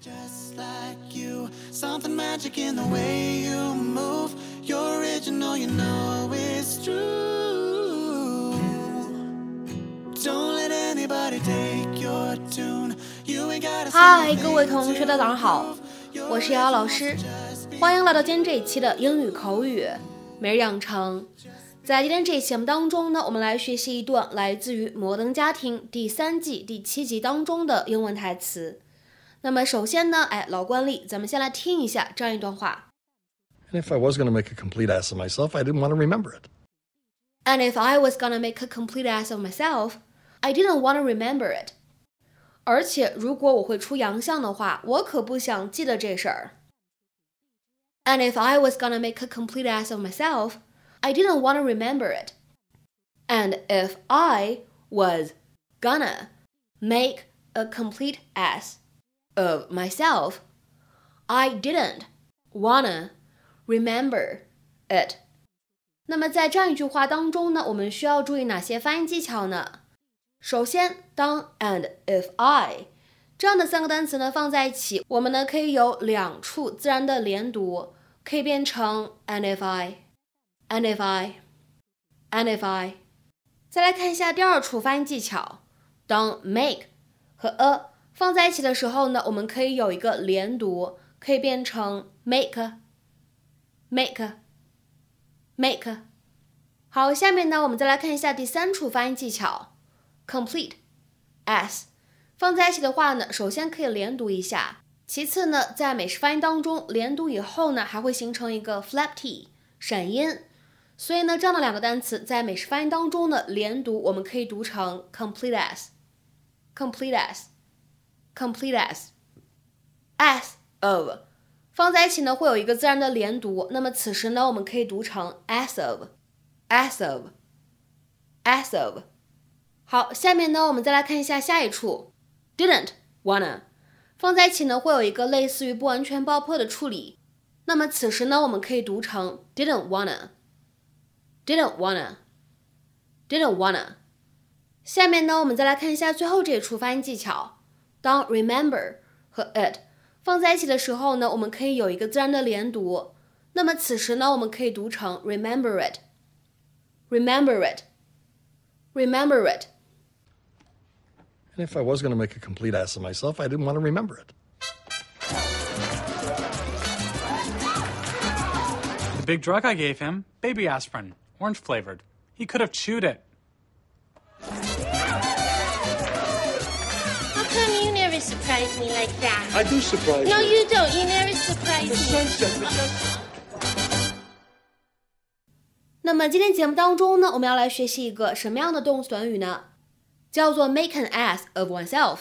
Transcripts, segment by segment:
Just like you, something magic in the way you move. You're original, you know it's true. Don't let anybody take your tune. You ain't gotta 嗨，各位同学，大家早上好，我是瑶瑶老师，欢迎来到今天这一期的英语口语每日养成。在今天这一期节目当中呢，我们来学习一段来自于《摩登家庭》第三季第七集当中的英文台词。那么首先呢，哎，老惯例，咱们先来听一下这样一段话。 And if I was going to make a complete ass of myself, I didn't want to remember it. And if I was gonna make a complete ass of myself, I didn't want to remember it. 而且如果我会出洋相的话，我可不想记得这事儿。And if I was gonna make a complete ass of myself, I didn't want to remember it. And if I was gonna make a complete ass of myself, I didn't wanna remember it. 那么在这样一句话当中呢，我们需要注意哪些发音技巧呢？首先，当 and if I 这样的三个单词呢放在一起，我们呢可以有两处自然的连读，可以变成 and if I，and if I，and if I。再来看一下第二处发音技巧，当 make 和 a 放在一起的时候呢，我们可以有一个连读，可以变成 make，make。make。好，下面呢，我们再来看一下第三处发音技巧，complete s 放在一起的话呢，首先可以连读一下，其次呢，在美式发音当中，连读以后呢，还会形成一个 flap t 闪音，所以呢，这样的两个单词在美式发音当中呢，连读我们可以读成 complete s，complete s s，complete s，s of。放在一起呢，会有一个自然的连读。那么此时呢，我们可以读成 as of，as of，as of。好，下面呢，我们再来看一下下一处，didn't wanna，放在一起呢，会有一个类似于不完全爆破的处理。那么此时呢，我们可以读成 didn't wanna，didn't wanna，didn't wanna。下面呢，我们再来看一下最后这一处发音技巧， 当 remember 和 it。放在一起的时候呢，我们可以有一个自然的连读。那么此时呢，我们可以读成 remember it，remember it，remember it。 And if I was going to make a complete ass of myself, I didn't want to remember it. The big drug I gave him, baby aspirin, orange flavored. He could have chewed it. How come you never surprise me like that? I do surprise No, you. you don't. You never surprise me. 那么今天节目当中呢，我们要来学习一个什么样的动词短语呢？叫做 make an ass of oneself。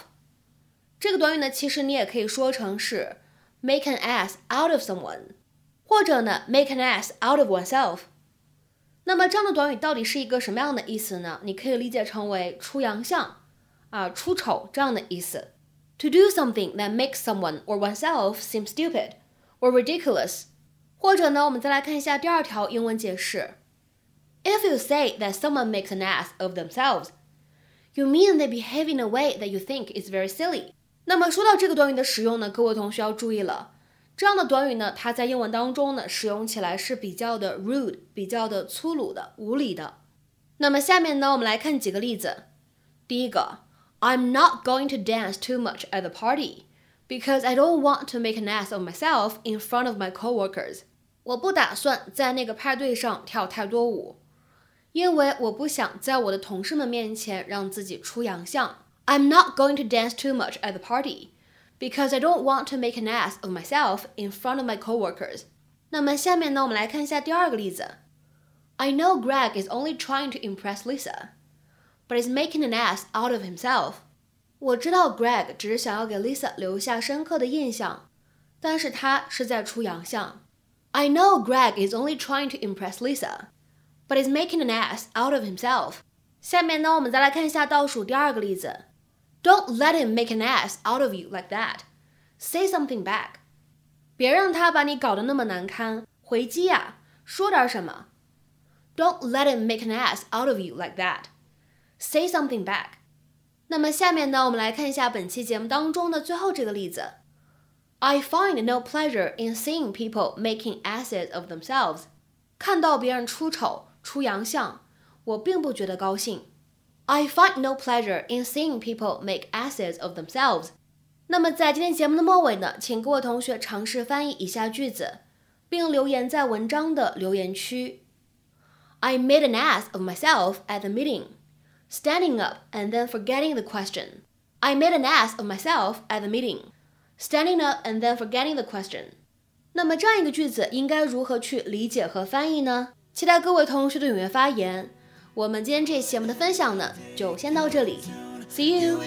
这个短语呢，其实你也可以说成是 make an ass out of someone，或者呢 make an ass out of oneself。那么这样的短语到底是一个什么样的意思呢？你可以理解成为出洋相啊、出丑这样的意思。To do something that makes someone or oneself seem stupid or ridiculous。或者呢，我们再来看一下第二条英文解释。If you say that someone makes an ass of themselves, you mean they behave in a way that you think is very silly. 那么说到这个短语的使用呢，各位同学要注意了，这样的短语呢，它在英文当中呢，使用起来是比较的 rude，比较的粗鲁的、无理的。那么下面呢，我们来看几个例子。第一个 ，I'm not going to dance too much at the party because I don't want to make an ass of myself in front of my coworkers. 我不打算在那个派对上跳太多舞。因为我不想在我的同事们面前让自己出洋相。I'm not going to dance too much at the party because I don't want to make an ass of myself in front of my coworkers. 那么下面呢，我们来看一下第二个例子。I know Greg is only trying to impress Lisa, but is making an ass out of himself. 我知道 Greg 只是想要给 Lisa 留下深刻的印象，但是他是在出洋相。I know Greg is only trying to impress Lisa but is making an ass out of himself. 下面呢，我们再来看一下倒数第二个例子。Don't let him make an ass out of you like that. Say something back. 别让他把你搞得那么难堪，回击呀、说点什么。Don't let him make an ass out of you like that. Say something back. 那么下面呢，我们来看一下本期节目当中的最后这个例子。I find no pleasure in seeing people making asses of themselves。看到别人出丑、出洋相，我并不觉得高兴。I find no pleasure in seeing people make asses of themselves。那么在今天节目的末尾呢，请各位同学尝试翻译以下句子，并留言在文章的留言区。I made an ass of myself at the meeting, standing up and then forgetting the question. I made an ass of myself at the meeting, standing up and then forgetting the question. 那么这样一个句子应该如何去理解和翻译呢？期待各位同学的踊跃发言。我们今天这期节目的分享呢，就先到这里。See you.